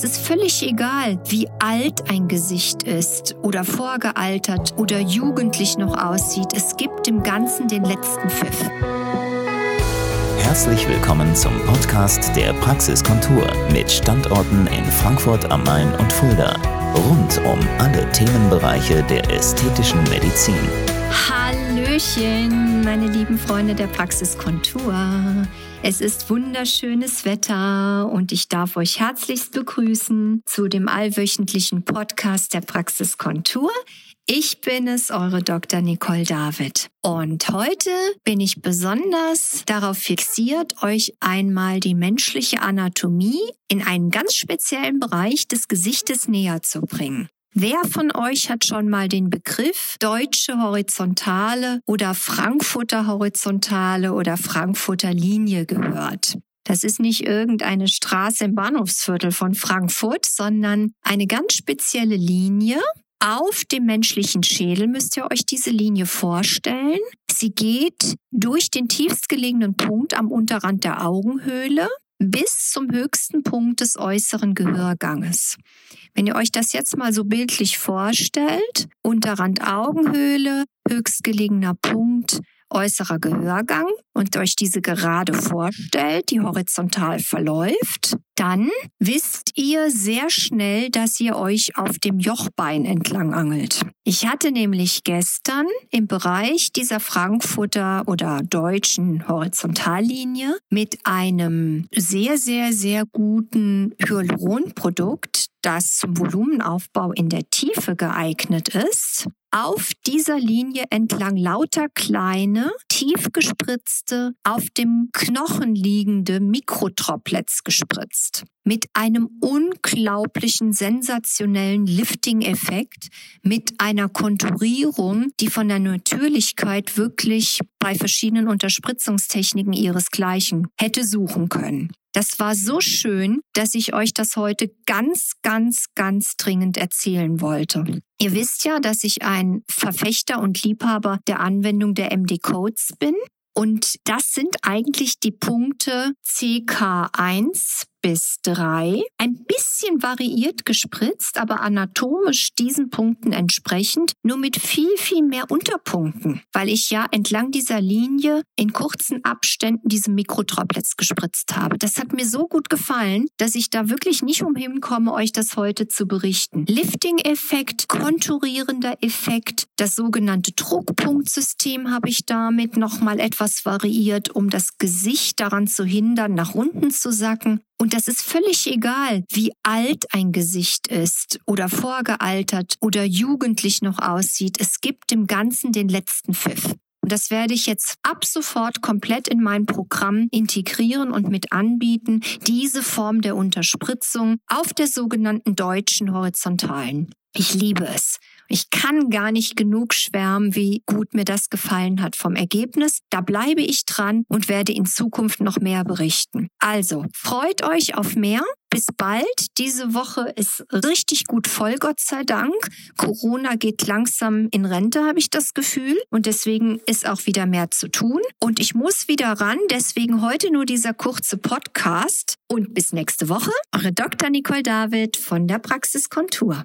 das ist völlig egal, wie alt ein Gesicht ist oder vorgealtert oder jugendlich noch aussieht. Es gibt dem Ganzen den letzten Pfiff. Herzlich willkommen zum Podcast der Praxiskontur mit Standorten in Frankfurt am Main und Fulda. Rund um alle Themenbereiche der ästhetischen Medizin. Hallöchen, meine lieben Freunde der Praxiskontur. Es ist wunderschönes Wetter und ich darf euch herzlichst begrüßen zu dem allwöchentlichen Podcast der Praxiskontur. Ich bin es, eure Dr. Nicole David. Und heute bin ich besonders darauf fixiert, euch einmal die menschliche Anatomie in einen ganz speziellen Bereich des Gesichtes näher zu bringen. Wer von euch hat schon mal den Begriff deutsche Horizontale oder Frankfurter Horizontale oder Frankfurter Linie gehört? Das ist nicht irgendeine Straße im Bahnhofsviertel von Frankfurt, sondern eine ganz spezielle Linie. Auf dem menschlichen Schädel müsst ihr euch diese Linie vorstellen. Sie geht durch den tiefstgelegenen Punkt am Unterrand der Augenhöhle bis zum höchsten Punkt des äußeren Gehörganges. Wenn ihr euch das jetzt mal so bildlich vorstellt, Unterrand Augenhöhle, höchstgelegener Punkt, äußerer Gehörgang und euch diese gerade vorstellt, die horizontal verläuft, dann wisst ihr sehr schnell, dass ihr euch auf dem Jochbein entlang angelt. Ich hatte nämlich gestern im Bereich dieser Frankfurter oder deutschen Horizontallinie mit einem sehr, sehr, sehr guten Hyaluronprodukt, das zum Volumenaufbau in der Tiefe geeignet ist, auf dieser Linie entlang lauter kleine, tief gespritzte, auf dem Knochen liegende Mikrotroplets gespritzt. Mit einem unglaublichen, sensationellen Lifting-Effekt, mit einer Konturierung, die von der Natürlichkeit wirklich bei verschiedenen Unterspritzungstechniken ihresgleichen hätte suchen können. Das war so schön, dass ich euch das heute ganz, ganz, ganz dringend erzählen wollte. Ihr wisst ja, dass ich ein Verfechter und Liebhaber der Anwendung der MD-Codes bin. Und das sind eigentlich die Punkte CK1 bis drei. Ein bisschen variiert gespritzt, aber anatomisch diesen Punkten entsprechend, nur mit viel, viel mehr Unterpunkten, weil ich ja entlang dieser Linie in kurzen Abständen diese Mikrotroplets gespritzt habe. Das hat mir so gut gefallen, dass ich da wirklich nicht umhin komme, euch das heute zu berichten. Lifting-Effekt, konturierender Effekt, das sogenannte Druckpunktsystem habe ich damit nochmal etwas variiert, um das Gesicht daran zu hindern, nach unten zu sacken. Und das ist völlig egal, wie alt ein Gesicht ist oder vorgealtert oder jugendlich noch aussieht. Es gibt dem Ganzen den letzten Pfiff. Und das werde ich jetzt ab sofort komplett in mein Programm integrieren und mit anbieten, diese Form der Unterspritzung auf der sogenannten deutschen Horizontalen. Ich liebe es. Ich kann gar nicht genug schwärmen, wie gut mir das gefallen hat vom Ergebnis. Da bleibe ich dran und werde in Zukunft noch mehr berichten. Also, freut euch auf mehr. Bis bald. Diese Woche ist richtig gut voll, Gott sei Dank. Corona geht langsam in Rente, habe ich das Gefühl. Und deswegen ist auch wieder mehr zu tun. Und ich muss wieder ran. Deswegen heute nur dieser kurze Podcast. Und bis nächste Woche. Eure Dr. Nicole David von der Praxis Kontur.